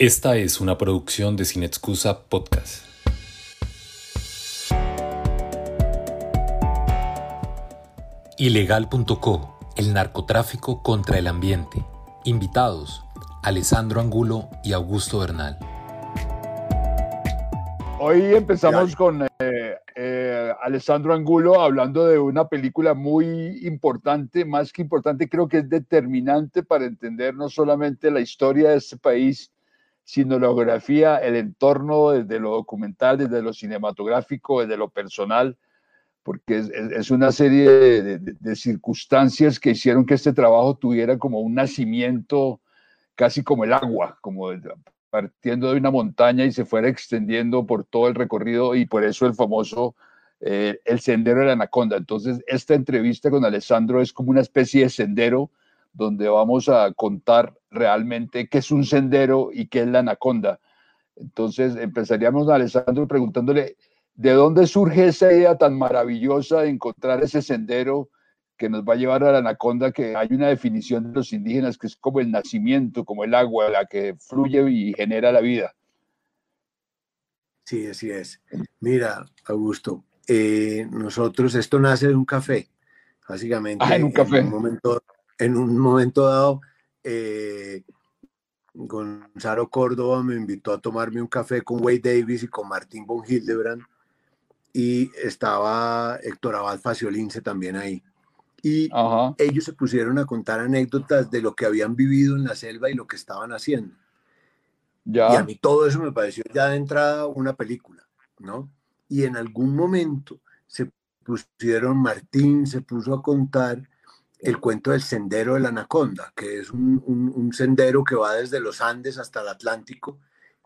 Esta es una producción de Sin Excusa Podcast. Ilegal.co, el narcotráfico contra el ambiente. Invitados, Alessandro Angulo y Augusto Bernal. Hoy empezamos con eh, eh, Alessandro Angulo hablando de una película muy importante, más que importante, creo que es determinante para entender no solamente la historia de este país, sino la geografía, el entorno, desde lo documental, desde lo cinematográfico, desde lo personal, porque es, una serie de, circunstancias que hicieron que este trabajo tuviera como un nacimiento casi como el agua, como partiendo de una montaña y se fuera extendiendo por todo el recorrido y por eso el famoso eh, el sendero de la anaconda. Entonces, esta entrevista con Alessandro es como una especie de sendero donde vamos a contar realmente qué es un sendero y qué es la anaconda. Entonces, empezaríamos a Alessandro preguntándole, ¿de dónde surge esa idea tan maravillosa de encontrar ese sendero que nos va a llevar a la anaconda, que hay una definición de los indígenas que es como el nacimiento, como el agua, la que fluye y genera la vida. Sí, así es. Mira, Augusto, eh, nosotros, esto nace de un café, básicamente. Ah, en un café. En un momento, en un momento dado, eh, Gonzalo Córdoba me invitó a tomarme un café con Wade Davis y con Martín von Hildebrand y estaba Héctor Abad Faciolince también ahí. Y ellos se pusieron a contar anécdotas de lo que habían vivido en la selva y lo que estaban haciendo. Ya. Y a mí todo eso me pareció ya de entrada una película, ¿no? Y en algún momento se pusieron, Martín se puso a contar el cuento del sendero de la anaconda, que es un, un, sendero que va desde los Andes hasta el Atlántico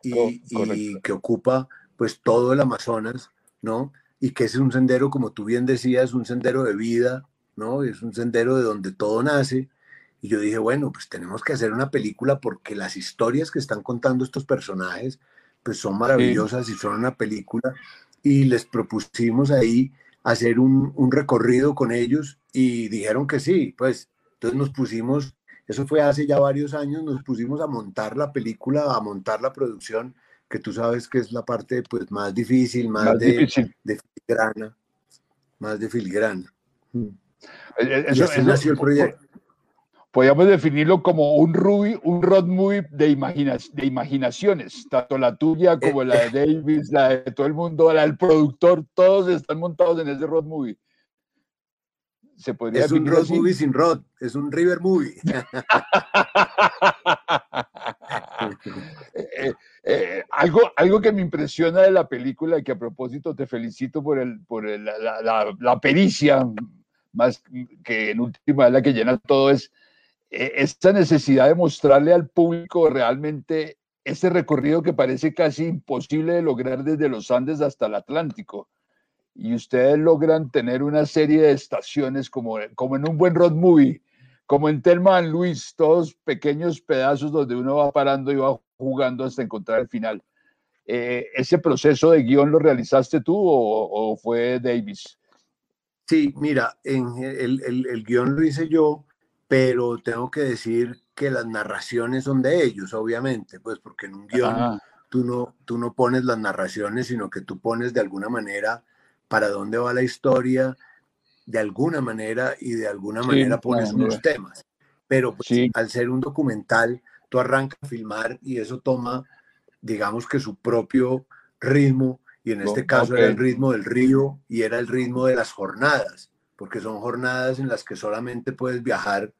y, y, que ocupa pues todo el Amazonas, ¿no? Y que es un sendero, como tú bien decías, un sendero de vida, ¿no? Es un sendero de donde todo nace. Y yo dije, bueno, pues tenemos que hacer una película porque las historias que están contando estos personajes, pues son maravillosas y son una película. Y les propusimos ahí hacer un, un, recorrido con ellos y dijeron que sí, pues entonces nos pusimos, eso fue hace ya varios años, nos pusimos a montar la película, a montar la producción, que tú sabes que es la parte pues más difícil, más, de, de, filigrana, más de filigrana. Mm. Eh, eso, y nació el proyecto. Podríamos definirlo como un, Ruby, un road movie de, de imaginaciones, tanto la tuya como la de Davis, la de todo el mundo, la del productor, todos están montados en ese road movie. Se podría es un road movie sin road, es un river movie. Eh, eh, algo, algo que me impresiona de la película y que a propósito te felicito por, el, por la, la, la, pericia más que en última es la que llena todo, es eh, esta necesidad de mostrarle al público realmente ese recorrido que parece casi imposible de lograr desde los Andes hasta el Atlántico. Y ustedes logran tener una serie de estaciones como, como en un buen road movie, como en Telma Luis, todos pequeños pedazos donde uno va parando y va jugando hasta encontrar el final. Eh, ¿Ese proceso de guion lo realizaste tú o, fue Davis? Sí, mira, el, el, el, guion lo hice yo, pero tengo que decir que las narraciones son de ellos, obviamente, pues porque en un guion tú no, tú no pones las narraciones, sino que tú pones de alguna manera para dónde va la historia, de alguna manera y de alguna manera pones unos temas. Pero pues, al ser un documental, tú arrancas a filmar y eso toma, digamos que su propio ritmo y en este caso era el ritmo del río y era el ritmo de las jornadas, porque son jornadas en las que solamente puedes viajar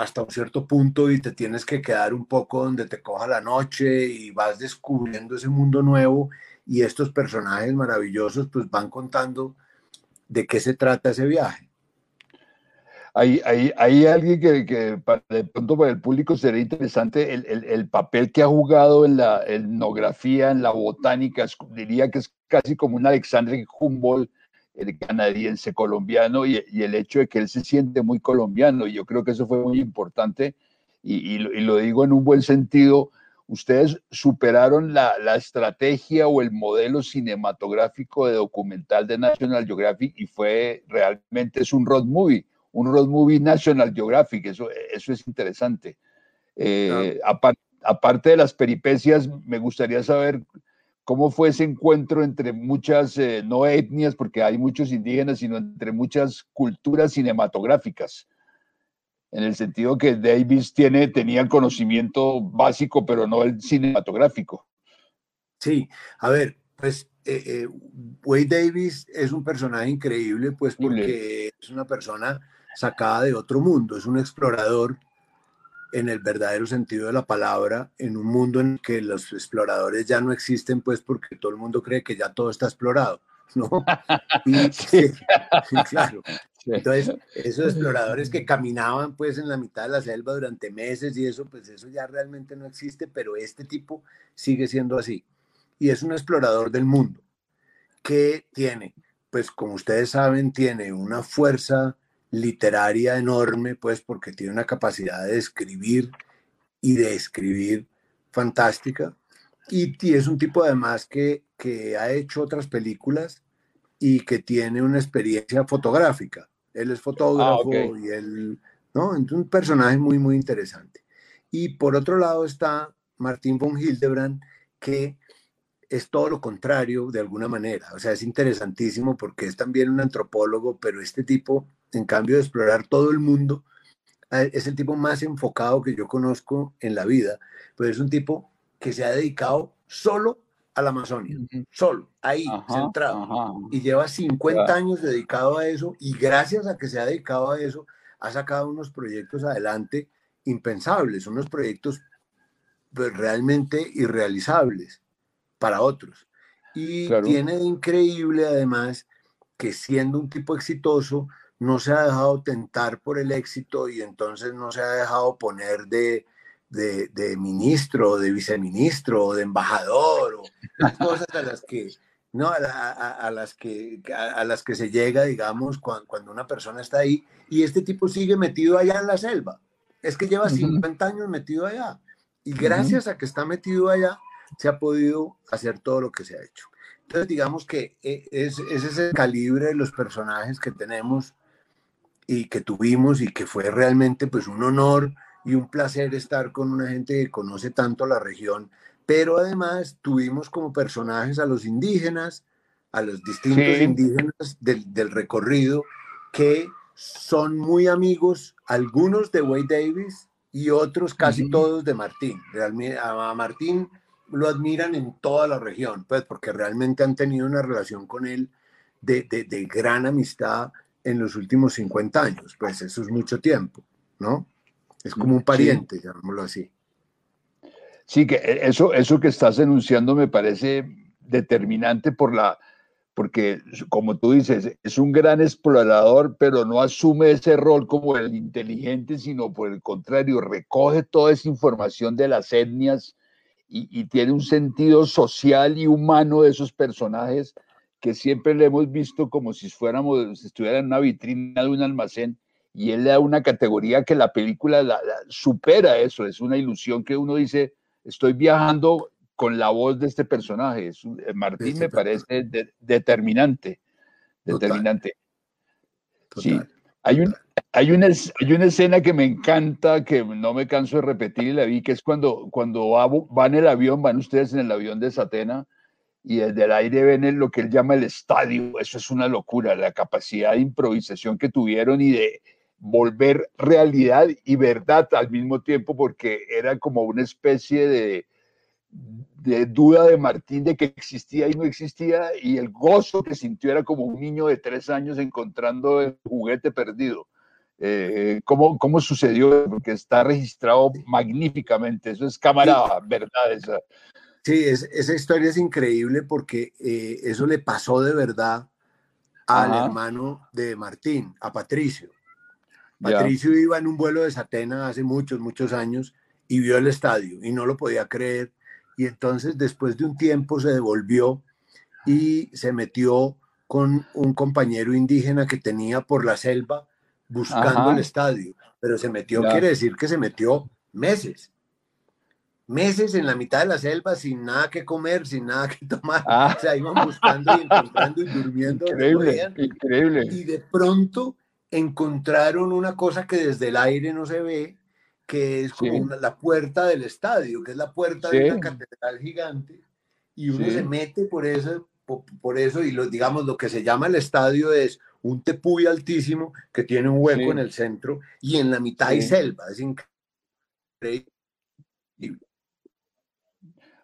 hasta un cierto punto y te tienes que quedar un poco donde te coja la noche y vas descubriendo ese mundo nuevo y estos personajes maravillosos pues van contando de qué se trata ese viaje. Hay, alguien que, que, de pronto para el público sería interesante el, el, el, papel que ha jugado en la etnografía, en la botánica, diría que es casi como un Alexander Humboldt, el canadiense colombiano, y, y, el hecho de que él se siente muy colombiano, y yo creo que eso fue muy importante, y, y, y lo digo en un buen sentido, ustedes superaron la, la, estrategia o el modelo cinematográfico de documental de National Geographic y fue realmente es un road movie un road movie National Geographic, eso, eso es interesante. Eh, aparte, aparte de las peripecias, me gustaría saber cómo fue ese encuentro entre muchas, eh, no etnias, porque hay muchos indígenas, sino entre muchas culturas cinematográficas en el sentido que Davis tiene, tenía conocimiento básico, pero no el cinematográfico. Sí, a ver, pues eh, eh, Wade Davis es un personaje increíble, pues porque es una persona sacada de otro mundo, es un explorador en el verdadero sentido de la palabra, en un mundo en que los exploradores ya no existen, pues porque todo el mundo cree que ya todo está explorado, ¿no? sí, claro. Entonces, esos exploradores que caminaban pues en la mitad de la selva durante meses y eso, pues eso ya realmente no existe, pero este tipo sigue siendo así. Y es un explorador del mundo que tiene, pues como ustedes saben, tiene una fuerza literaria enorme, pues porque tiene una capacidad de escribir y de escribir fantástica. Y, y es un tipo además que, que ha hecho otras películas y que tiene una experiencia fotográfica. Él es fotógrafo ah, y él, ¿no? Entonces, un personaje muy, muy interesante. Y por otro lado está Martín von Hildebrand, que es todo lo contrario de alguna manera. O sea, es interesantísimo porque es también un antropólogo, pero este tipo, en cambio de explorar todo el mundo, es el tipo más enfocado que yo conozco en la vida, pues es un tipo que se ha dedicado solo a la Amazonia, solo, ahí, centrado. Y lleva 50 años dedicado a eso y gracias a que se ha dedicado a eso, ha sacado unos proyectos adelante impensables, unos proyectos pues, realmente irrealizables para otros. Y tiene increíble además que siendo un tipo exitoso, no se ha dejado tentar por el éxito y entonces no se ha dejado poner de, de, ministro, de viceministro, de embajador, o las cosas a las que, ¿no? A, las que, a, las que se llega, digamos, cuando, una persona está ahí y este tipo sigue metido allá en la selva. Es que lleva 50 años metido allá y gracias a que está metido allá se ha podido hacer todo lo que se ha hecho. Entonces, digamos que eh, es, ese es el calibre de los personajes que tenemos y que tuvimos y que fue realmente pues un honor y un placer estar con una gente que conoce tanto la región, pero además tuvimos como personajes a los indígenas, a los distintos indígenas del, recorrido, que son muy amigos, algunos de Wade Davis y otros casi todos de Martín. A Martín lo admiran en toda la región, pues porque realmente han tenido una relación con él de, de, de gran amistad en los últimos 50 años, pues eso es mucho tiempo, ¿no? Es como un pariente, llamémoslo así. Sí, que e, eso, eso que estás enunciando me parece determinante por la, porque como tú dices, es un gran explorador, pero no asume ese rol como el inteligente, sino por el contrario, recoge toda esa información de las etnias y, y tiene un sentido social y humano de esos personajes que siempre le hemos visto como si fuéramos, si estuviera en una vitrina de un almacén y él le da una categoría que la película supera eso, es una ilusión que uno dice, estoy viajando con la voz de este personaje. Eh, Martín me parece determinante, determinante. Sí, hay, un, hay, una, hay una escena que me encanta, que no me canso de repetir y la vi, que es cuando, cuando va, va en el avión, van ustedes en el avión de Satena, y desde el aire ven lo que él llama el estadio. Eso es una locura, la capacidad de improvisación que tuvieron y de, volver realidad y verdad al mismo tiempo, porque era como una especie de, de duda de Martín de que existía y no existía, y el gozo que sintió era como un niño de tres años encontrando el juguete perdido. Eh, ¿cómo, ¿Cómo sucedió? Porque está registrado magníficamente, eso es cámara, verdad. Esa. Sí, esa historia es increíble porque eh, eso le pasó de verdad al hermano de Martín, a Patricio. Patricio iba en un vuelo de Satena hace muchos, muchos años y vio el estadio y no lo podía creer. Y entonces después de un tiempo se devolvió y se metió con un compañero indígena que tenía por la selva buscando el estadio. Pero se metió, quiere decir que se metió meses. Meses en la mitad de la selva sin nada que comer, sin nada que tomar. Ah. O sea, iban buscando y encontrando y durmiendo. Increíble, increíble. Y de pronto encontraron una cosa que desde el aire no se ve, que es como la puerta del estadio, que es la puerta de una catedral gigante, y uno se mete por eso, por, eso, y lo, digamos, lo que se llama el estadio es un tepuy altísimo que tiene un hueco en el centro y en la mitad hay selva, es increíble.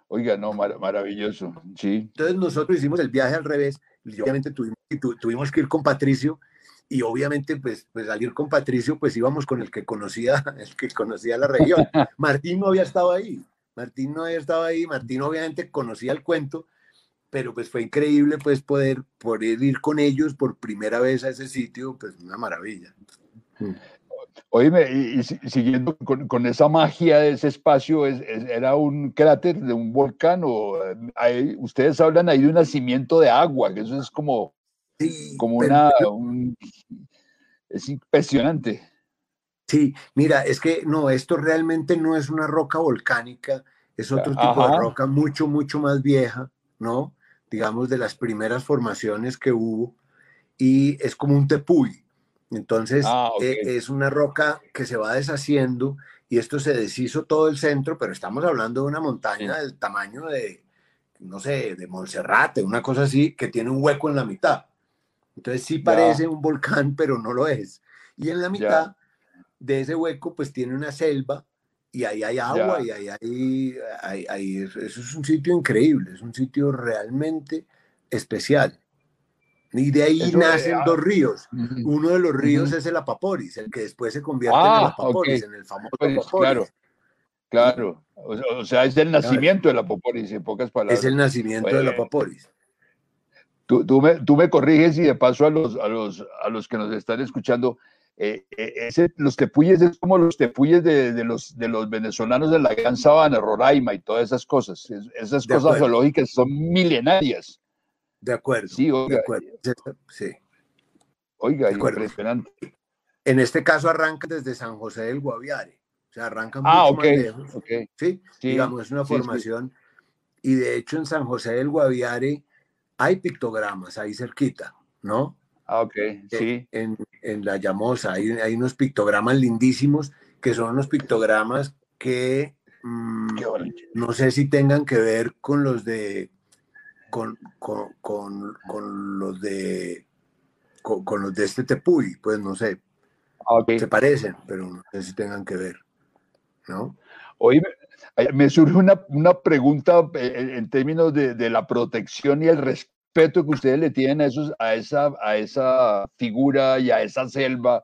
Oiga, no, maravilloso, sí. Entonces nosotros hicimos el viaje al revés, y obviamente tuvimos, tuvimos que ir con Patricio, y obviamente pues, pues al ir con Patricio pues íbamos con el que conocía el que conocía la región Martín no había estado ahí Martín no había estado ahí Martín obviamente conocía el cuento pero pues fue increíble pues poder poder ir con ellos por primera vez a ese sitio pues una maravilla mm. Oíme, y, siguiendo con, esa magia de ese espacio, ¿era un cráter de un volcán o hay, ustedes hablan ahí de un nacimiento de agua, que eso es como como una... es impresionante. Sí, mira, es que no, esto realmente no es una roca volcánica, es otro tipo de roca mucho, mucho más vieja, ¿no? Digamos, de las primeras formaciones que hubo, y es como un tepuy. Entonces, ah, e, es una roca que se va deshaciendo y esto se deshizo todo el centro, pero estamos hablando de una montaña del tamaño de, no sé, de Monserrate, una cosa así, que tiene un hueco en la mitad. Entonces sí parece un volcán, pero no lo es. Y en la mitad de ese hueco, pues tiene una selva y ahí hay agua y ahí hay, eso es un sitio increíble, es un sitio realmente especial. Y de ahí nacen ah, dos ríos. Uno de los ríos es el Apaporis, el que después se convierte en el ah, Apaporis, en el famoso Apaporis. Claro, claro. O, sea, es el nacimiento del Apaporis, en pocas palabras. Es el nacimiento del Apaporis. Tú, tú, me, tú, me, corriges y de paso a los, a los, a los que nos están escuchando, eh, eh, ese, los tepuyes es como los tepuyes de, de, los, de los venezolanos de la Gran Sabana, Roraima y todas esas cosas. esas cosas geológicas son milenarias. De acuerdo. Sí, oiga. De acuerdo. Sí. Oiga, impresionante. En este caso arranca desde San José del Guaviare. O sea, arranca ah, mucho más lejos. ¿sí? ¿sí? Digamos, es una formación. Y de hecho en San José del Guaviare hay pictogramas ahí cerquita, ¿no? Ah, ok, eh, sí. En, en la Llamosa hay, hay, unos pictogramas lindísimos que son unos pictogramas que mm, no sé si tengan que ver con los de con, con, con, los de con, los de este Tepuy, pues no sé. Okay. Se parecen, pero no sé si tengan que ver, ¿no? Oye, me surge una, una pregunta eh, en términos de, de, la protección y el respeto que ustedes le tienen a, esos, a, esa, a esa figura y a esa selva,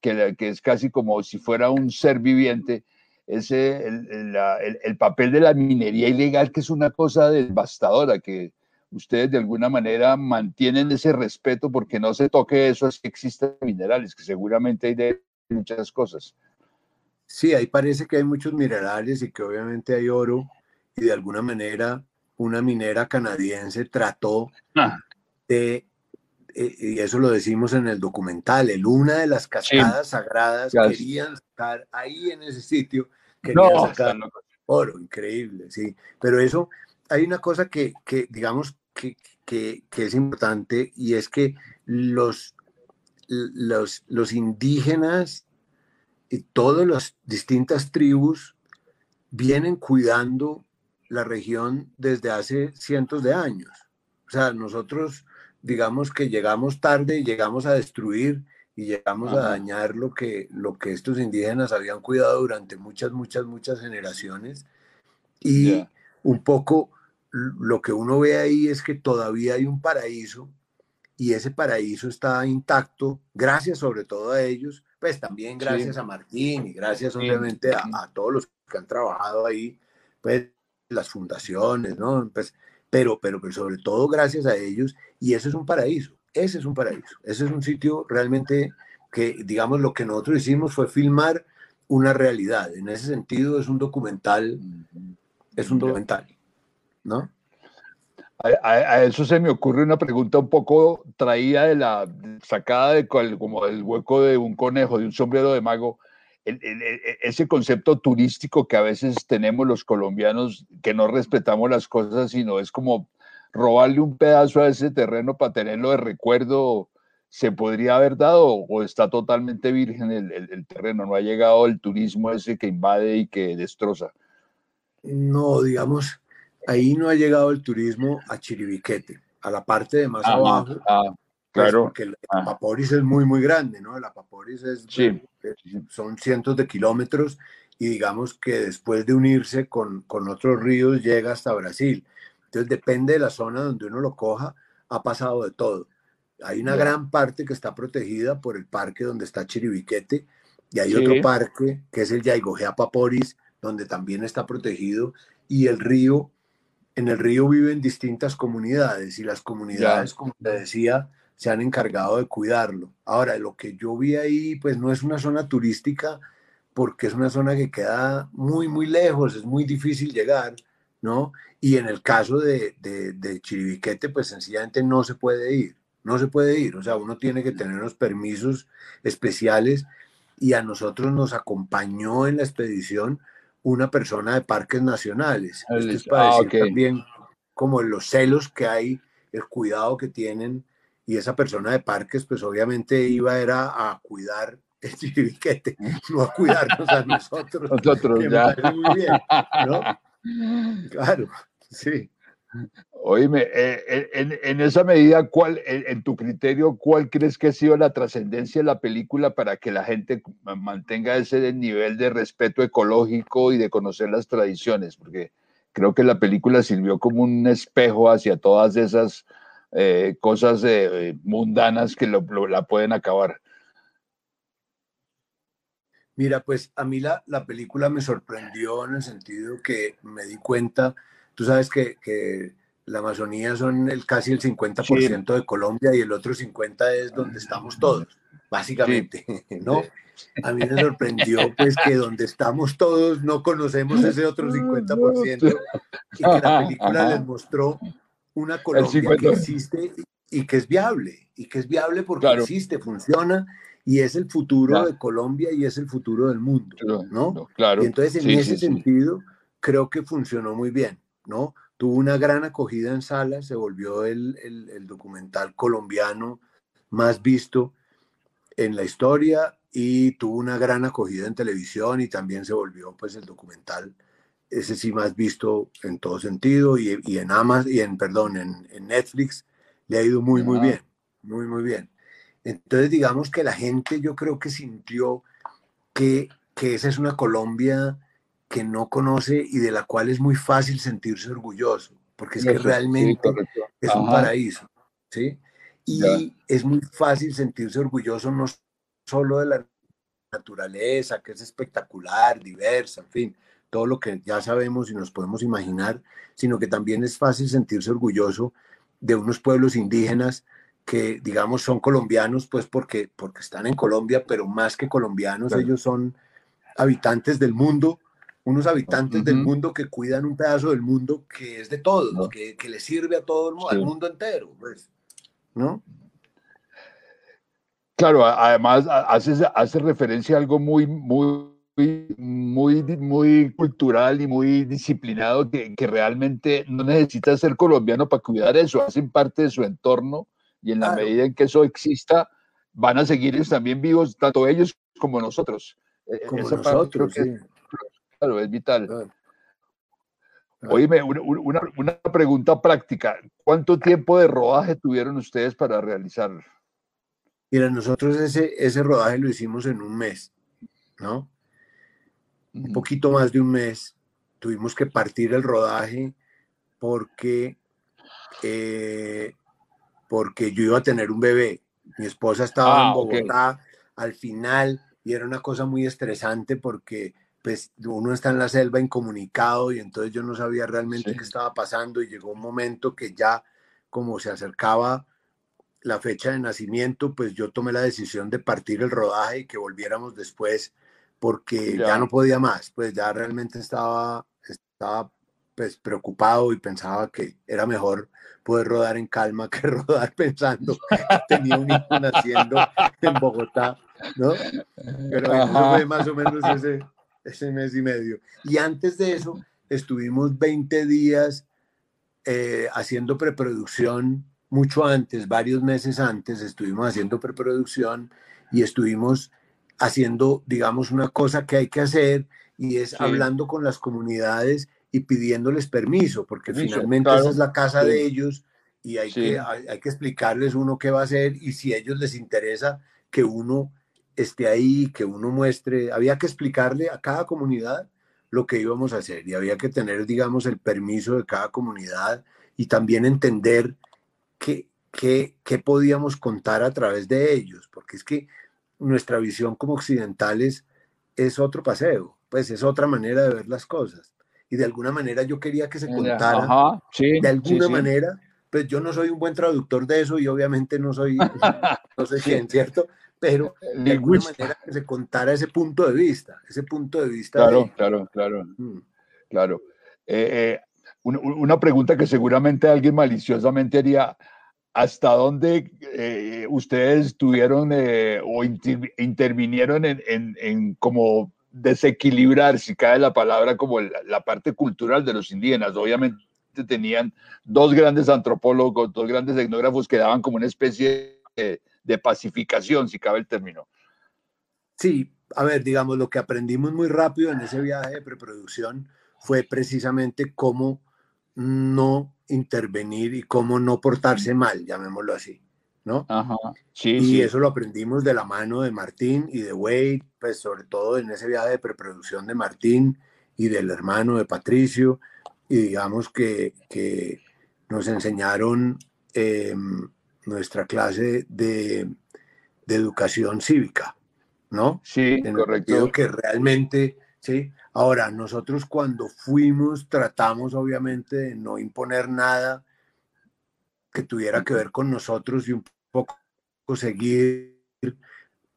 que, que es casi como si fuera un ser viviente. Ese, el, el, el, papel de la minería ilegal, que es una cosa devastadora, que ustedes de alguna manera mantienen ese respeto porque no se toque eso, es que existen minerales, que seguramente hay de muchas cosas. Sí, ahí parece que hay muchos minerales y que obviamente hay oro y de alguna manera una minera canadiense trató ah. de, eh, y eso lo decimos en el documental, en una de las cascadas sagradas querían estar ahí en ese sitio, querían sacar oro, increíble, sí, pero eso, hay una cosa que, que digamos, que, que, que, es importante y es que los, los, los indígenas y todas las distintas tribus vienen cuidando la región desde hace cientos de años. O sea, nosotros digamos que llegamos tarde y llegamos a destruir y llegamos a dañar lo que, lo que estos indígenas habían cuidado durante muchas, muchas, muchas generaciones. Y un poco lo que uno ve ahí es que todavía hay un paraíso y ese paraíso está intacto, gracias sobre todo a ellos, pues también gracias a Martín y gracias obviamente a, todos los que han trabajado ahí, pues las fundaciones, ¿no? Pues, pero, pero, pero sobre todo gracias a ellos y eso es un paraíso, ese es un paraíso, ese es un sitio realmente que, digamos, lo que nosotros hicimos fue filmar una realidad, en ese sentido es un documental, es un documental, ¿no? A, eso se me ocurre una pregunta un poco traída de la, sacada de como del hueco de un conejo, de un sombrero de mago, ese concepto turístico que a veces tenemos los colombianos, que no respetamos las cosas, sino es como robarle un pedazo a ese terreno para tenerlo de recuerdo se podría haber dado o está totalmente virgen el, terreno, no ha llegado el turismo ese que invade y que destroza. No, digamos, ahí no ha llegado el turismo a Chiribiquete, a la parte de más ah, abajo. Ah, pues, claro. porque el ah. Apaporis es muy, muy grande, ¿no? El Apaporis es, sí. son cientos de kilómetros y digamos que después de unirse con, con otros ríos llega hasta Brasil. Entonces depende de la zona donde uno lo coja, ha pasado de todo. Hay una gran parte que está protegida por el parque donde está Chiribiquete y hay otro parque que es el Yaigojea Paporis, donde también está protegido y el río, en el río viven distintas comunidades y las comunidades, como te decía, se han encargado de cuidarlo. Ahora, lo que yo vi ahí, pues no es una zona turística porque es una zona que queda muy, muy lejos, es muy difícil llegar, ¿no? Y en el caso de, de, de Chiribiquete, pues sencillamente no se puede ir no se puede ir, o sea, uno tiene que tener unos permisos especiales y a nosotros nos acompañó en la expedición una persona de parques nacionales. Esto es para ah, decir también como los celos que hay, el cuidado que tienen y esa persona de parques pues obviamente iba era a cuidar el chiribiquete, no a cuidarnos a nosotros. Nosotros ya. Muy bien, ¿no? Claro, sí. Oíme, eh, en, esa medida, ¿cuál, en, tu criterio, cuál crees que ha sido la trascendencia de la película para que la gente mantenga ese nivel de respeto ecológico y de conocer las tradiciones? Porque creo que la película sirvió como un espejo hacia todas esas eh, cosas eh, mundanas que la pueden acabar. Mira, pues a mí la, la película me sorprendió en el sentido que me di cuenta Tú sabes que, que la Amazonía son el, casi el 50% de Colombia y el otro 50% es donde estamos todos, básicamente, ¿no? A mí me sorprendió pues que donde estamos todos no conocemos ese otro 50% y que la película les mostró una Colombia que existe y que es viable, y que es viable porque existe, funciona y es el futuro de Colombia y es el futuro del mundo, ¿no? Claro. Y entonces en ese sentido creo que funcionó muy bien. ¿No? Tuvo una gran acogida en salas, se volvió el, documental colombiano más visto en la historia y tuvo una gran acogida en televisión y también se volvió pues el documental ese sí más visto en todo sentido y, en Amazon y en perdón en, Netflix le ha ido muy muy bien muy muy bien entonces digamos que la gente yo creo que sintió que, que esa es una Colombia que no conoce y de la cual es muy fácil sentirse orgulloso, porque es que realmente es un paraíso, ¿sí? Y es muy fácil sentirse orgulloso no solo de la naturaleza, que es espectacular, diversa, en fin, todo lo que ya sabemos y nos podemos imaginar, sino que también es fácil sentirse orgulloso de unos pueblos indígenas que, digamos, son colombianos, pues porque, porque están en Colombia, pero más que colombianos, ellos son habitantes del mundo unos habitantes del mundo que cuidan un pedazo del mundo que es de todos, que, que, le sirve a todo el mundo, al mundo entero, pues, ¿no? Claro, además hace, hace referencia a algo muy, muy, muy, muy cultural y muy disciplinado que, que realmente no necesita ser colombiano para cuidar eso, hacen parte de su entorno y en la medida en que eso exista, van a seguir también vivos, tanto ellos como nosotros. E, como nosotros, sí Claro, es vital. Oíme, una, una, pregunta práctica. ¿Cuánto tiempo de rodaje tuvieron ustedes para realizar? Mira, nosotros ese, ese rodaje lo hicimos en un mes, ¿no? Un poquito más de un mes. Tuvimos que partir el rodaje porque, eh, porque yo iba a tener un bebé. Mi esposa estaba en ah, Bogotá al final y era una cosa muy estresante porque pues uno está en la selva incomunicado y entonces yo no sabía realmente qué estaba pasando y llegó un momento que ya como se acercaba la fecha de nacimiento, pues yo tomé la decisión de partir el rodaje y que volviéramos después porque ya, no podía más, pues ya realmente estaba, estaba pues preocupado y pensaba que era mejor poder rodar en calma que rodar pensando que tenía un hijo naciendo en Bogotá, ¿no? Pero eso fue más o menos ese, ese mes y medio. Y antes de eso, estuvimos 20 días eh, haciendo preproducción mucho antes, varios meses antes, estuvimos haciendo preproducción y estuvimos haciendo, digamos, una cosa que hay que hacer y es hablando con las comunidades y pidiéndoles permiso, porque finalmente esa es la casa de ellos y hay, que, hay, que explicarles uno qué va a hacer y si a ellos les interesa que uno esté ahí, que uno muestre, había que explicarle a cada comunidad lo que íbamos a hacer y había que tener, digamos, el permiso de cada comunidad y también entender qué, qué, qué podíamos contar a través de ellos, porque es que nuestra visión como occidentales es otro paseo, pues es otra manera de ver las cosas. Y de alguna manera yo quería que se contara, de alguna manera, pues yo no soy un buen traductor de eso y obviamente no soy, no sé quién, ¿cierto? Pero de alguna manera que se contara ese punto de vista, ese punto de vista. Claro, claro, claro, mm. claro. Eh, eh, una pregunta que seguramente alguien maliciosamente haría, ¿hasta dónde eh, ustedes tuvieron o intervinieron en, en, en, como desequilibrar, si cae la palabra, como la parte cultural de los indígenas? Obviamente tenían dos grandes antropólogos, dos grandes etnógrafos que daban como una especie de, de pacificación, si cabe el término. Sí, a ver, digamos, lo que aprendimos muy rápido en ese viaje de preproducción fue precisamente cómo no intervenir y cómo no portarse mal, llamémoslo así, ¿no? Ajá, sí, y eso lo aprendimos de la mano de Martín y de Wade, pues sobre todo en ese viaje de preproducción de Martín y del hermano de Patricio, y digamos que, que nos enseñaron em, nuestra clase de, de, educación cívica, ¿no? Sí, en correcto. que realmente, sí. Ahora, nosotros cuando fuimos tratamos obviamente de no imponer nada que tuviera que ver con nosotros y un poco seguir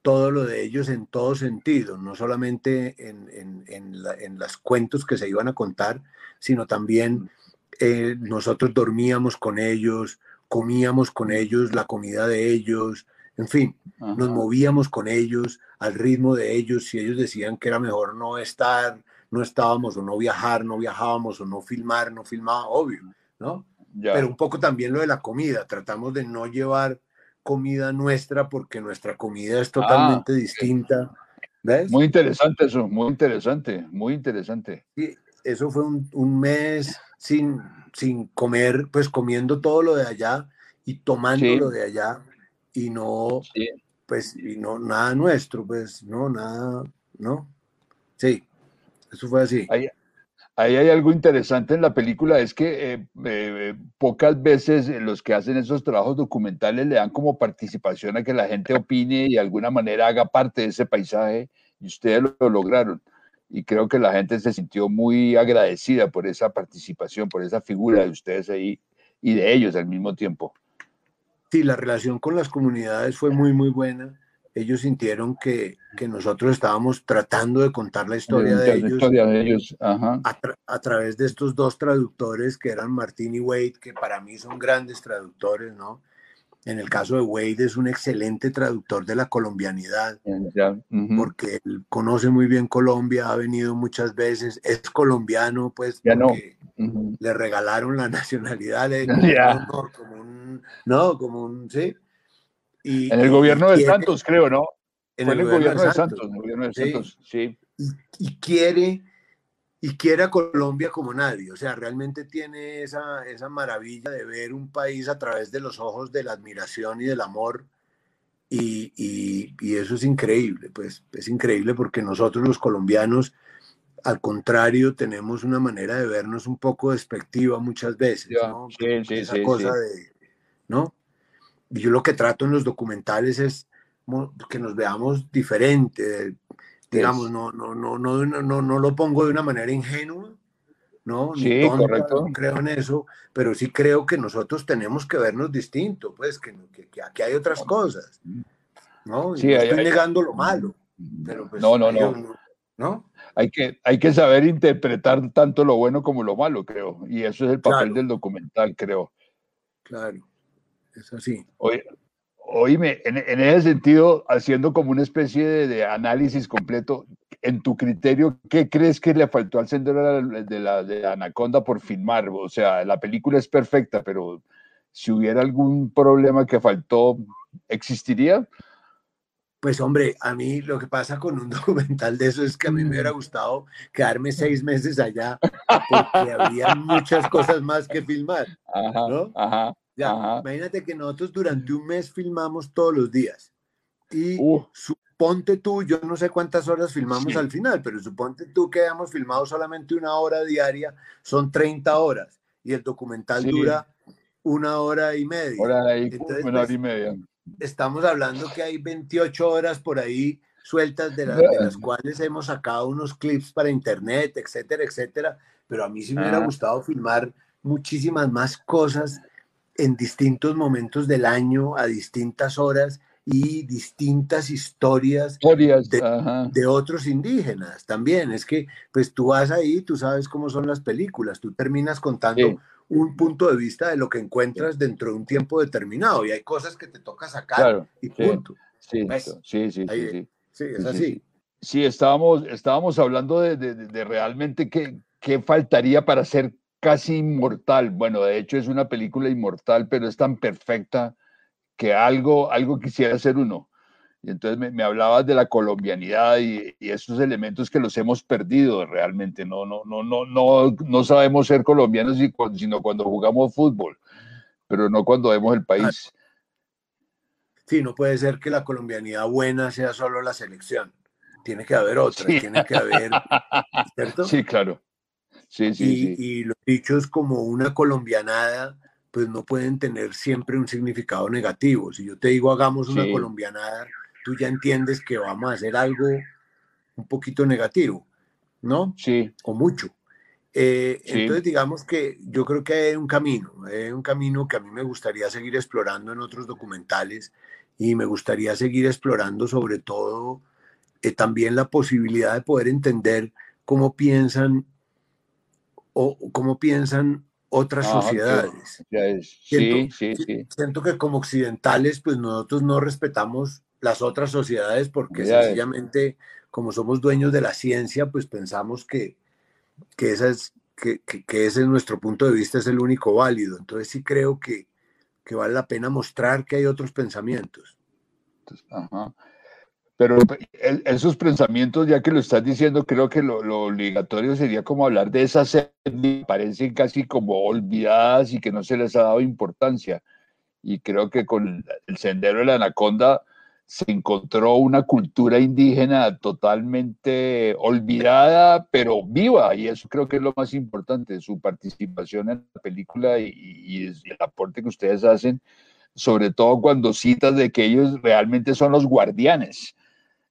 todo lo de ellos en todo sentido, no solamente en, en, en, en los cuentos que se iban a contar, sino también eh, nosotros dormíamos con ellos, comíamos con ellos la comida de ellos, en fin, nos movíamos con ellos al ritmo de ellos. Si ellos decían que era mejor no estar, no estábamos, o no viajar, no viajábamos, o no filmar, no filmaba, obvio, ¿no? Pero un poco también lo de la comida. Tratamos de no llevar comida nuestra porque nuestra comida es totalmente ah, distinta. ¿Ves? Muy interesante eso, muy interesante, muy interesante. Y eso fue un, un mes sin, sin comer, pues comiendo todo lo de allá y tomando lo de allá y no, pues, y no, nada nuestro, pues, no, nada, ¿no? Sí, eso fue así. Ahí, ahí hay algo interesante en la película, es que eh, eh, pocas veces los que hacen esos trabajos documentales le dan como participación a que la gente opine y de alguna manera haga parte de ese paisaje y ustedes lo lograron y creo que la gente se sintió muy agradecida por esa participación, por esa figura de ustedes ahí y de ellos al mismo tiempo. Sí, la relación con las comunidades fue muy, muy buena. Ellos sintieron que, que nosotros estábamos tratando de contar la historia de, ellos, historia de ellos. A, a, través de estos dos traductores que eran Martín y Wade, que para mí son grandes traductores, ¿no? En el caso de Wade es un excelente traductor de la colombianidad, porque él conoce muy bien Colombia, ha venido muchas veces, es colombiano, pues ya no. le regalaron la nacionalidad, como un, no, como un, sí. Y, en el gobierno de Santos, creo, ¿no? En el, gobierno, de Santos, en el gobierno de Santos, sí. y quiere y quiere a Colombia como nadie. O sea, realmente tiene esa, esa maravilla de ver un país a través de los ojos de la admiración y del amor. Y, y, eso es increíble, pues es increíble porque nosotros los colombianos, al contrario, tenemos una manera de vernos un poco despectiva muchas veces, ¿no? Sí, sí, Esa cosa de, ¿no? Y yo lo que trato en los documentales es que nos veamos diferente, digamos, no, no, no, no, no, no lo pongo de una manera ingenua, ¿no? Sí, correcto. No creo en eso, pero sí creo que nosotros tenemos que vernos distinto, pues, que, que, aquí hay otras cosas, ¿no? sí, estoy negando lo malo, pero pues, no, no, no. ¿no? Hay que, hay que saber interpretar tanto lo bueno como lo malo, creo, y eso es el papel del documental, creo. Claro, es así. Oye, Oíme, en, ese sentido, haciendo como una especie de, análisis completo, en tu criterio, ¿qué crees que le faltó al Sendero de la, de Anaconda por filmar? O sea, la película es perfecta, pero si hubiera algún problema que faltó, ¿existiría? Pues hombre, a mí lo que pasa con un documental de eso es que a mí me hubiera mm. gustado quedarme seis meses allá porque había muchas cosas más que filmar. ¿no? Ajá, ya, Imagínate que nosotros durante un mes filmamos todos los días y uh. suponte tú, yo no sé cuántas horas filmamos al final, pero suponte tú que hayamos filmado solamente una hora diaria, son 30 horas y el documental dura una hora y media. Hora y, una hora y media estamos hablando que hay 28 horas por ahí sueltas de, las cuales hemos sacado unos clips para internet, etcétera, etcétera. Pero a mí sí me hubiera gustado filmar muchísimas más cosas en distintos momentos del año, a distintas horas y distintas historias, de, otros indígenas también. Es que, pues tú vas ahí, tú sabes cómo son las películas, tú terminas contando un punto de vista de lo que encuentras dentro de un tiempo determinado y hay cosas que te toca sacar y punto. Sí, sí, sí, sí, sí, es así. Sí, estábamos, estábamos hablando de, de, realmente qué, qué faltaría para ser casi inmortal. Bueno, de hecho es una película inmortal, pero es tan perfecta que algo, algo quisiera ser uno. Y entonces me, me hablabas de la colombianidad y, y, esos elementos que los hemos perdido realmente. No, no, no, no, no, no sabemos ser colombianos sino cuando jugamos fútbol, pero no cuando vemos el país. Sí, no puede ser que la colombianidad buena sea solo la selección. Tiene que haber otra, tiene que haber, ¿cierto? Sí, claro. Sí, sí, y, sí. y los dichos como una colombianada, pues no pueden tener siempre un significado negativo. Si yo te digo hagamos una colombianada, tú ya entiendes que vamos a hacer algo un poquito negativo, ¿no? Sí. O mucho. Eh, entonces, digamos que yo creo que hay un camino, hay un camino que a mí me gustaría seguir explorando en otros documentales y me gustaría seguir explorando sobre todo eh, también la posibilidad de poder entender cómo piensan o cómo piensan otras ah, sociedades. Sí, sí, sí. Siento que como occidentales, pues nosotros no respetamos las otras sociedades porque sencillamente como somos dueños de la ciencia, pues pensamos que, que, esa es, que, que, ese es nuestro punto de vista, es el único válido. Entonces sí creo que, que vale la pena mostrar que hay otros pensamientos. Pero esos pensamientos, ya que lo estás diciendo, creo que lo, obligatorio sería como hablar de esas que parecen casi como olvidadas y que no se les ha dado importancia. Y creo que con el sendero de la anaconda, se encontró una cultura indígena totalmente olvidada, pero viva, y eso creo que es lo más importante, su participación en la película y, el aporte que ustedes hacen, sobre todo cuando citas de que ellos realmente son los guardianes.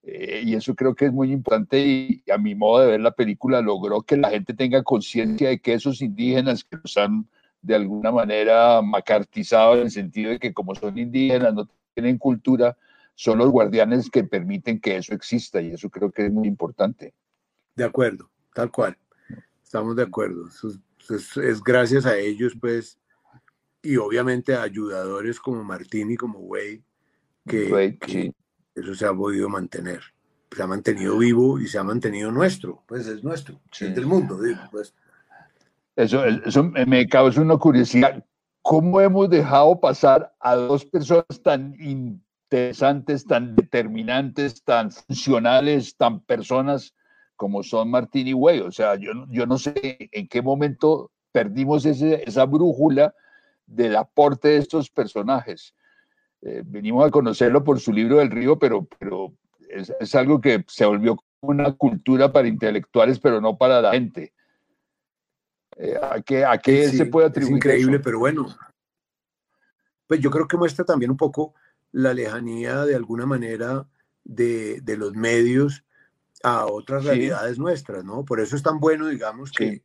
Eh, y eso creo que es muy importante y a mi modo de ver la película logró que la gente tenga conciencia de que esos indígenas que los han de alguna manera macartizado en el sentido de que como son indígenas no tienen cultura, son los guardianes que permiten que eso exista y eso creo que es muy importante. De acuerdo, tal cual. Estamos de acuerdo. Es, gracias a ellos, pues, y obviamente a ayudadores como Martín y como Wade, que, eso se ha podido mantener. Se ha mantenido vivo y se ha mantenido nuestro, pues es nuestro, es del mundo, digo, pues. Eso, eso me causa una curiosidad. ¿Cómo hemos dejado pasar a dos personas tan interesantes, tan determinantes, tan funcionales, tan personas como son Martín y Güey. O sea, yo, yo no sé en qué momento perdimos ese, esa brújula del aporte de estos personajes. Eh, venimos a conocerlo por su libro del río, pero, pero es, es, algo que se volvió una cultura para intelectuales, pero no para la gente. Eh, ¿A qué, a qué se puede atribuir? Es increíble, pero bueno. Pues yo creo que muestra también un poco la lejanía de alguna manera de, los medios a otras realidades nuestras, ¿no? Por eso es tan bueno, digamos, que,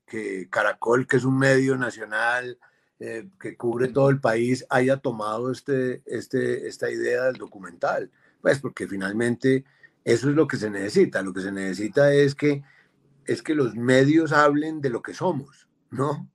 Caracol, que es un medio nacional eh, que cubre todo el país, haya tomado este, este, esta idea del documental. Pues porque finalmente eso es lo que se necesita. Lo que se necesita es que, es que los medios hablen de lo que somos, ¿no?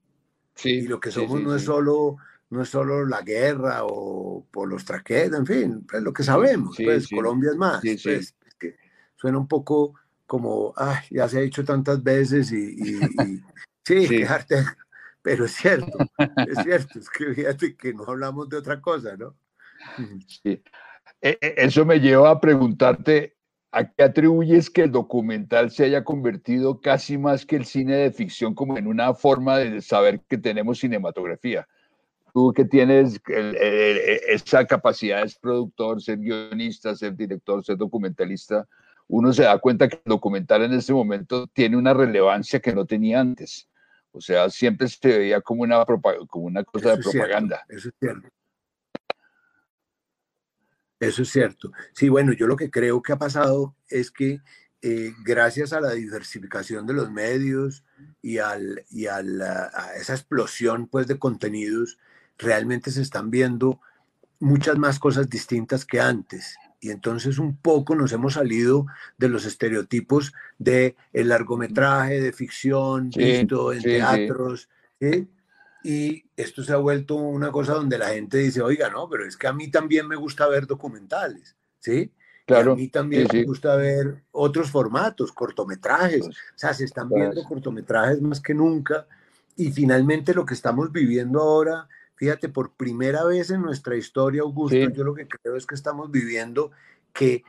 Sí, y lo que somos no es solo no es solo la guerra o por los traquetos, en fin, pues lo que sabemos, pues Colombia es más, pues, que suena un poco como, ay, ya se ha dicho tantas veces y, y, sí, quejarte, pero es cierto, es cierto, es que fíjate que no hablamos de otra cosa, ¿no? Sí. E, e, eso me lleva a preguntarte, ¿a qué atribuyes que el documental se haya convertido casi más que el cine de ficción como en una forma de saber que tenemos cinematografía? Tú que tienes esa capacidad de ser productor, ser guionista, ser director, ser documentalista, uno se da cuenta que el documental en este momento tiene una relevancia que no tenía antes. O sea, siempre se veía como una, como una cosa de propaganda. eso es cierto. Eso es cierto. Sí, bueno, yo lo que creo que ha pasado es que eh, gracias a la diversificación de los medios y, al, y a, a, esa explosión pues, de contenidos, realmente se están viendo muchas más cosas distintas que antes y entonces un poco nos hemos salido de los estereotipos de el largometraje, de ficción, visto en teatros, y esto se ha vuelto una cosa donde la gente dice, oiga, no, pero es que a mí también me gusta ver documentales, ¿sí? Claro, a mí también me gusta ver otros formatos, cortometrajes, pues, o sea, se están viendo pues. cortometrajes más que nunca, y finalmente lo que estamos viviendo ahora Fíjate, por primera vez en nuestra historia, Augusto, yo lo que creo es que estamos viviendo que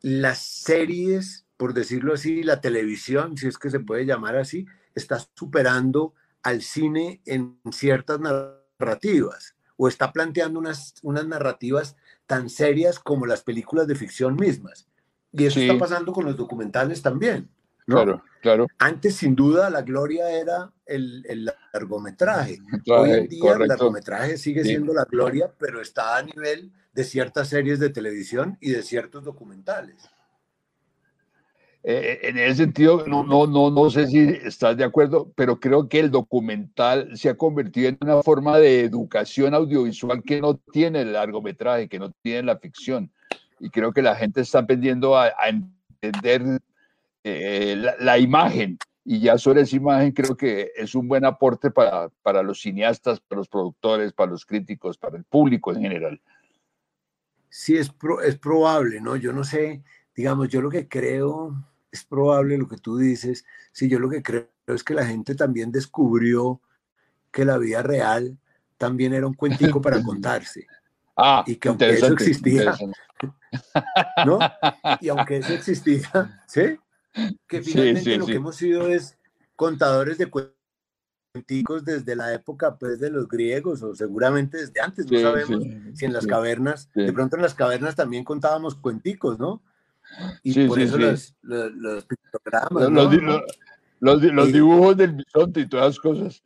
las series, por decirlo así, la televisión, si es que se puede llamar así, está superando al cine en ciertas narrativas o está planteando unas, unas narrativas tan serias como las películas de ficción mismas. Y eso está pasando con los documentales también. Claro, claro. Antes, sin duda, la gloria era el, el largometraje. Hoy en día, el largometraje sigue siendo la gloria, pero está a nivel de ciertas series de televisión y de ciertos documentales. Eh, en ese sentido, no, no, no, no sé si estás de acuerdo, pero creo que el documental se ha convertido en una forma de educación audiovisual que no tiene el largometraje, que no tiene la ficción. Y creo que la gente está aprendiendo a, a entender eh, la, imagen. Y ya sobre esa imagen creo que es un buen aporte para, para los cineastas, para los productores, para los críticos, para el público en general. Sí, es, es probable, ¿no? Yo no sé, digamos, yo lo que creo, es probable lo que tú dices, sí, yo lo que creo es que la gente también descubrió que la vida real también era un cuentico para contarse. Ah, y que aunque eso existía, ¿no? Y aunque eso existía, ¿sí? Que finalmente lo que hemos sido es contadores de cuenticos desde la época pues de los griegos o seguramente desde antes, no sabemos si en las cavernas, de pronto en las cavernas también contábamos cuenticos, ¿no? Y por eso los, los, pictogramas, los, los, dibujos del bisonte y todas las cosas.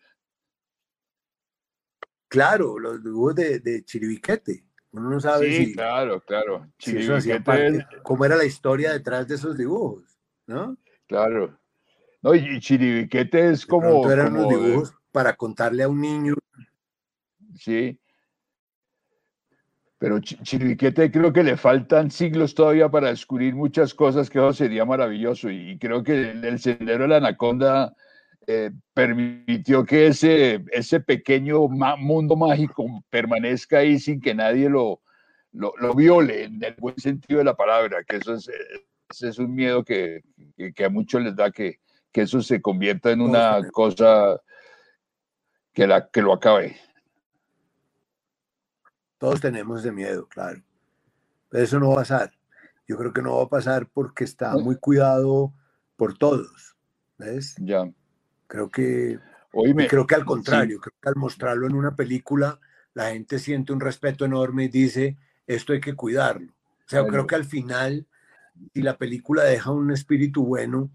Claro, los dibujos de, de Chiribiquete. Uno no sabe sí, claro, claro. Chiribiquete... cómo era la historia detrás de esos dibujos. ¿No? Claro. No, y Chiribiquete es como. Eran dibujos para contarle a un niño. Sí. Pero Chiribiquete creo que le faltan siglos todavía para descubrir muchas cosas que eso sería maravilloso. Y creo que el, Sendero de la Anaconda eh, permitió que ese, ese pequeño mundo mágico permanezca ahí sin que nadie lo, lo, lo, viole en el buen sentido de la palabra, que eso es, es un miedo que, a muchos les da que, eso se convierta en una cosa que, la, que lo acabe. Todos tenemos ese miedo, claro. Pero eso no va a pasar. Yo creo que no va a pasar porque está muy cuidado por todos. ¿Ves? Ya. Creo que, creo que al contrario, creo que al mostrarlo en una película, la gente siente un respeto enorme y dice, esto hay que cuidarlo. O sea, creo que al final si la película deja un espíritu bueno,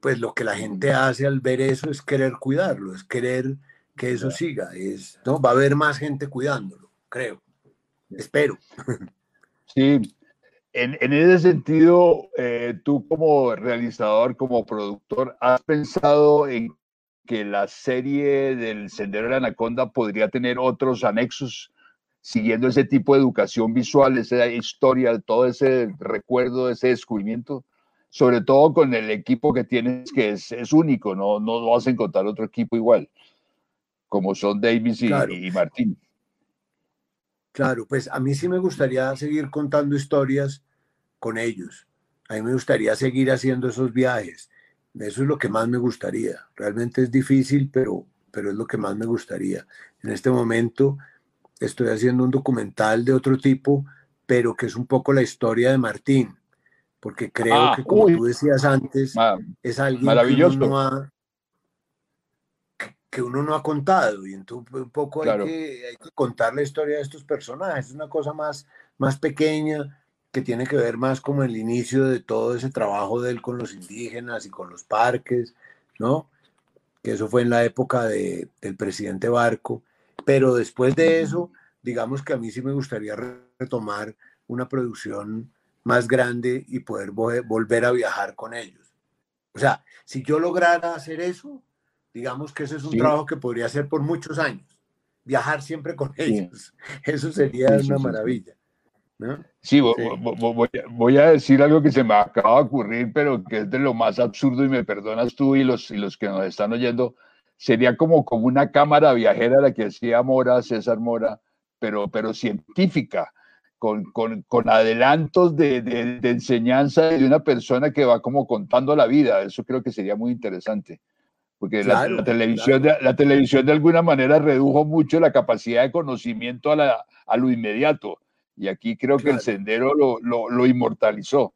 pues lo que la gente hace al ver eso es querer cuidarlo, es querer que eso siga. Es, ¿no? Va a haber más gente cuidándolo, creo. Espero. Sí, en, en ese sentido, eh, tú como realizador, como productor, ¿has pensado en que la serie del Sendero de la Anaconda podría tener otros anexos siguiendo ese tipo de educación visual, esa historia, todo ese recuerdo, ese descubrimiento, sobre todo con el equipo que tienes, que es, es único, no, no vas a encontrar otro equipo igual, como son Davis y, y Martín. Claro, pues a mí sí me gustaría seguir contando historias con ellos. A mí me gustaría seguir haciendo esos viajes. Eso es lo que más me gustaría. Realmente es difícil, pero, pero es lo que más me gustaría. En este momento estoy haciendo un documental de otro tipo, pero que es un poco la historia de Martín, porque creo ah, que, como tú decías antes, es alguien maravilloso. Que, uno no ha, que uno no ha contado, y entonces un poco hay, que, hay, que, contar la historia de estos personajes. Es una cosa más, más pequeña, que tiene que ver más como el inicio de todo ese trabajo de él con los indígenas y con los parques, ¿no? Que eso fue en la época de, del presidente Barco. Pero después de eso, digamos que a mí sí me gustaría retomar una producción más grande y poder volver a viajar con ellos. O sea, si yo lograra hacer eso, digamos que ese es un trabajo que podría hacer por muchos años. Viajar siempre con ellos. Eso sería una maravilla. Sí, voy, a decir algo que se me acaba de ocurrir, pero que es de lo más absurdo y me perdonas tú y los, y los que nos están oyendo. Sería como, como una cámara viajera la que hacía Mora, César Mora, pero, pero científica, con, con, con adelantos de, de, de, enseñanza de una persona que va como contando la vida. Eso creo que sería muy interesante. Porque la, televisión de, la televisión de alguna manera redujo mucho la capacidad de conocimiento a, la, a lo inmediato y aquí creo que el sendero lo, lo, inmortalizó.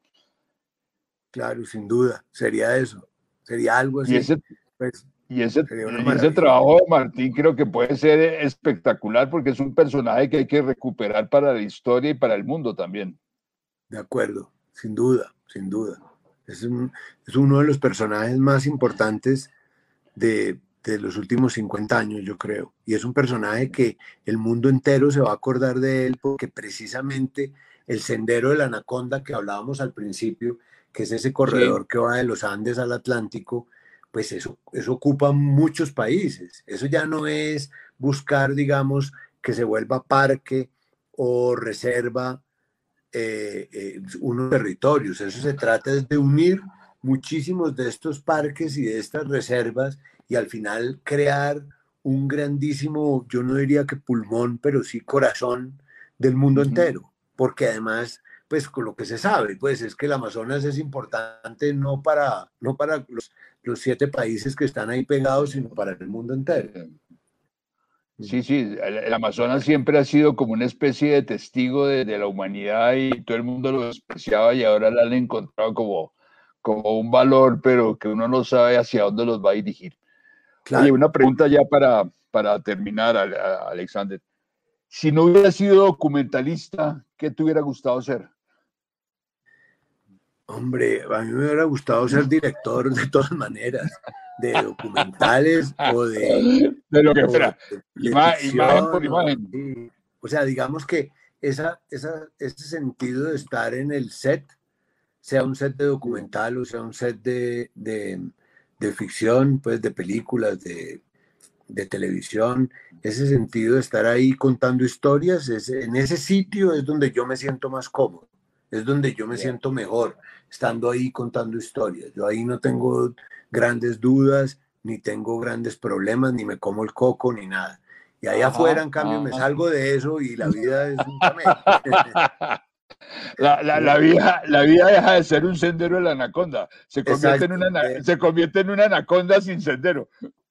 Claro, sin duda, sería eso, sería algo así. Y ese, pues, y ese, ese trabajo de Martín creo que puede ser espectacular porque es un personaje que hay que recuperar para la historia y para el mundo también. De acuerdo, sin duda, sin duda. Es, es uno de los personajes más importantes de, de los últimos 50 años, yo creo. Y es un personaje que el mundo entero se va a acordar de él porque precisamente el sendero de la Anaconda que hablábamos al principio, que es ese corredor que va de los Andes al Atlántico, pues eso, eso ocupa muchos países. Eso ya no es buscar, digamos, que se vuelva parque o reserva eh, eh, unos territorios. Eso se trata de unir muchísimos de estos parques y de estas reservas y al final crear un grandísimo, yo no diría que pulmón, pero sí corazón del mundo entero, porque además, pues con lo que se sabe, pues es que el Amazonas es importante no para, no para los, los siete países que están ahí pegados, sino para el mundo entero. Sí, sí, el, Amazonas siempre ha sido como una especie de testigo de, de, la humanidad y todo el mundo lo despreciaba y ahora la han encontrado como, como un valor, pero que uno no sabe hacia dónde los va a dirigir. Claro. una pregunta ya para, para terminar, Alexander. Si no hubiera sido documentalista, ¿qué te hubiera gustado ser? Hombre, a mí me hubiera gustado ser director de todas maneras, de documentales o de... De lo que fuera. imagen por imagen. O sea, digamos que esa, esa, ese sentido de estar en el set, sea un set de documental o sea un set de, de ficción, pues de películas, de, de televisión, ese sentido de estar ahí contando historias, en ese sitio es donde yo me siento más cómodo, es donde yo me siento mejor, estando ahí contando historias. Yo ahí no tengo grandes dudas, ni tengo grandes problemas, ni me como el coco, ni nada. Y ahí afuera, en cambio, me salgo de eso y la vida es un camello. La, la, la, vida, la vida deja de ser un sendero de la anaconda, se convierte, en una, se convierte en una anaconda sin sendero.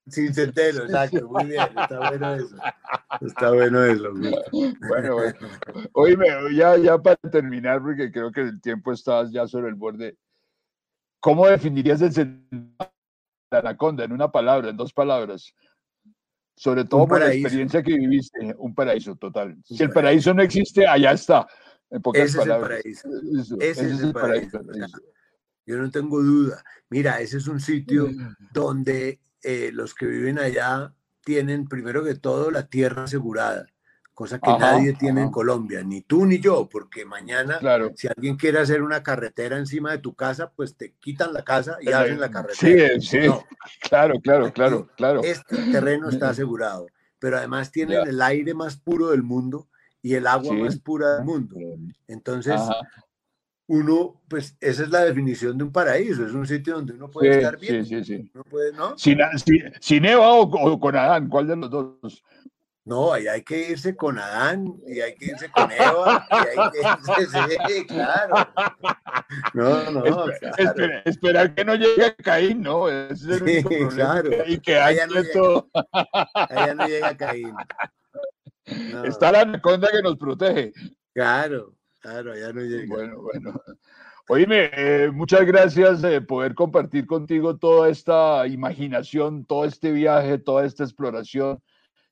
Sin sendero, exacto, muy bien, está bueno eso. Está bueno eso. Bueno, bueno. Oíme, ya, ya para terminar, porque creo que el tiempo está ya sobre el borde. ¿Cómo definirías el sendero de anaconda en una palabra, en dos palabras? Sobre todo por la experiencia que viviste, un paraíso total. si el paraíso no existe, allá está en pocas ese palabras. Es el paraíso. ese, es el paraíso. yo no tengo duda. Mira, ese es un sitio mm. donde eh, los que viven allá tienen, primero que todo, la tierra asegurada, cosa que nadie tiene en Colombia, ni tú ni yo, porque mañana, claro. si alguien quiere hacer una carretera encima de tu casa, pues te quitan la casa y hacen la carretera. Sí, sí, claro, claro, claro, claro. Este terreno está asegurado, pero además tienen el aire más puro del mundo y el agua más pura del mundo. Entonces, uno, pues esa es la definición de un paraíso, es un sitio donde uno puede estar bien. Sí, sí, sí. Uno puede, ¿no? Sin, sin, Eva o, con Adán, ¿cuál de los dos? No, ahí hay que irse con Adán y hay que irse con Eva y hay que irse, sí, claro. No, no. Espera, esperar que no llegue a Caín, ¿no? es el sí, claro. Y que haya no todo. allá no llega Caín. Está la anaconda que nos protege. Claro, claro, allá no llega. Bueno, bueno. Oíme, eh, muchas gracias de poder compartir contigo toda esta imaginación, todo este viaje, toda esta exploración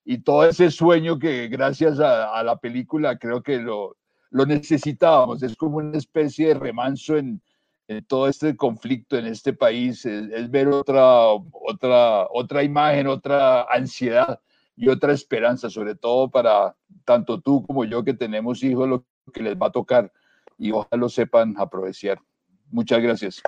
y todo ese sueño que gracias a, la película creo que lo, lo, necesitábamos. Es como una especie de remanso en, todo este conflicto en este país, es, ver otra, otra, otra imagen, otra ansiedad y otra esperanza, sobre todo para tanto tú como yo que tenemos hijos, lo que les va a tocar y ojalá lo sepan aprovechar. Muchas gracias.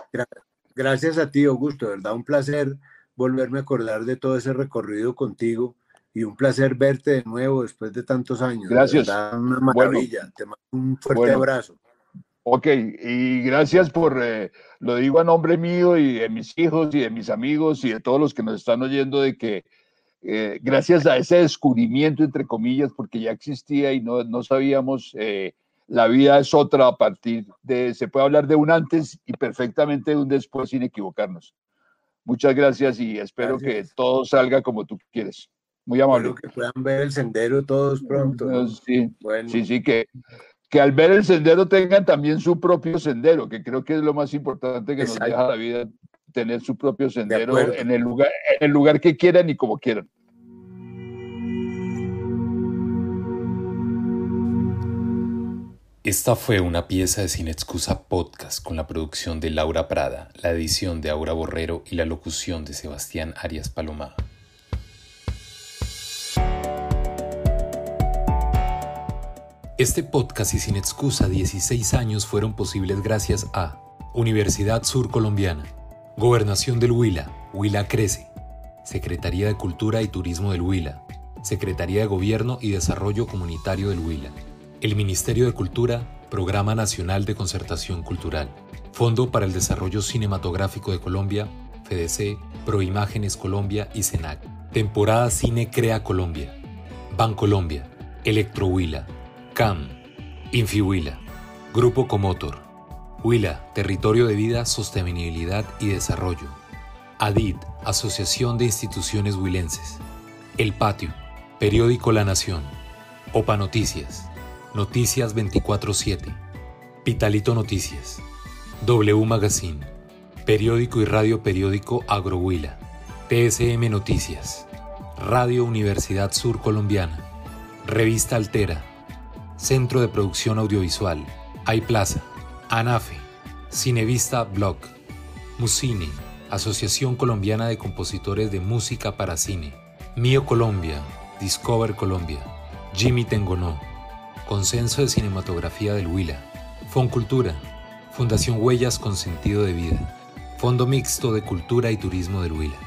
Gracias a ti, Augusto, ¿verdad? Un placer volverme a acordar de todo ese recorrido contigo y un placer verte de nuevo después de tantos años. Gracias. Una maravilla. Te mando un fuerte abrazo. Ok, y gracias por, eh, lo digo a nombre mío y de mis hijos y de mis amigos y de todos los que nos están oyendo, de que eh, gracias a ese descubrimiento, entre comillas, porque ya existía y no, no sabíamos, eh, la vida es otra a partir de, se puede hablar de un antes y perfectamente de un después sin equivocarnos. Muchas gracias y espero que todo salga como tú quieres. Muy amable. que puedan ver el sendero todos pronto. Sí, sí, sí, que, que al ver el sendero tengan también su propio sendero, que creo que es lo más importante que nos deja la vida, tener su propio sendero en el, lugar, en el lugar que quieran y como quieran. Esta fue una pieza de Sin Excusa Podcast con la producción de Laura Prada, la edición de Aura Borrero y la locución de Sebastián Arias Palomá. Este podcast y sin excusa 16 años fueron posibles gracias a Universidad Sur Colombiana, Gobernación del Huila, Huila Crece, Secretaría de Cultura y Turismo del Huila, Secretaría de Gobierno y Desarrollo Comunitario del Huila, el Ministerio de Cultura, Programa Nacional de Concertación Cultural, Fondo para el Desarrollo Cinematográfico de Colombia, FDC, Proimágenes Colombia y SENAC, Temporada Cine Crea Colombia, Bancolombia, Electrohuila, CAM, Infihuila, Grupo Comotor, Huila, Territorio de Vida, Sostenibilidad y Desarrollo, ADID, Asociación de Instituciones Huilenses, El Patio, Periódico La Nación, OPA Noticias, Noticias 24-7, Pitalito Noticias, W Magazine, Periódico y Radio Periódico Agrohuila, PSM Noticias, Radio Universidad Sur Colombiana, Revista Altera, Centro de Producción Audiovisual, iPlaza, ANAFE, Cinevista Blog, Musine, Asociación Colombiana de Compositores de Música para Cine, Mío Colombia, Discover Colombia, Jimmy Tengonó, Consenso de Cinematografía del Huila, Foncultura, Fundación Huellas con Sentido de Vida, Fondo Mixto de Cultura y Turismo del Huila.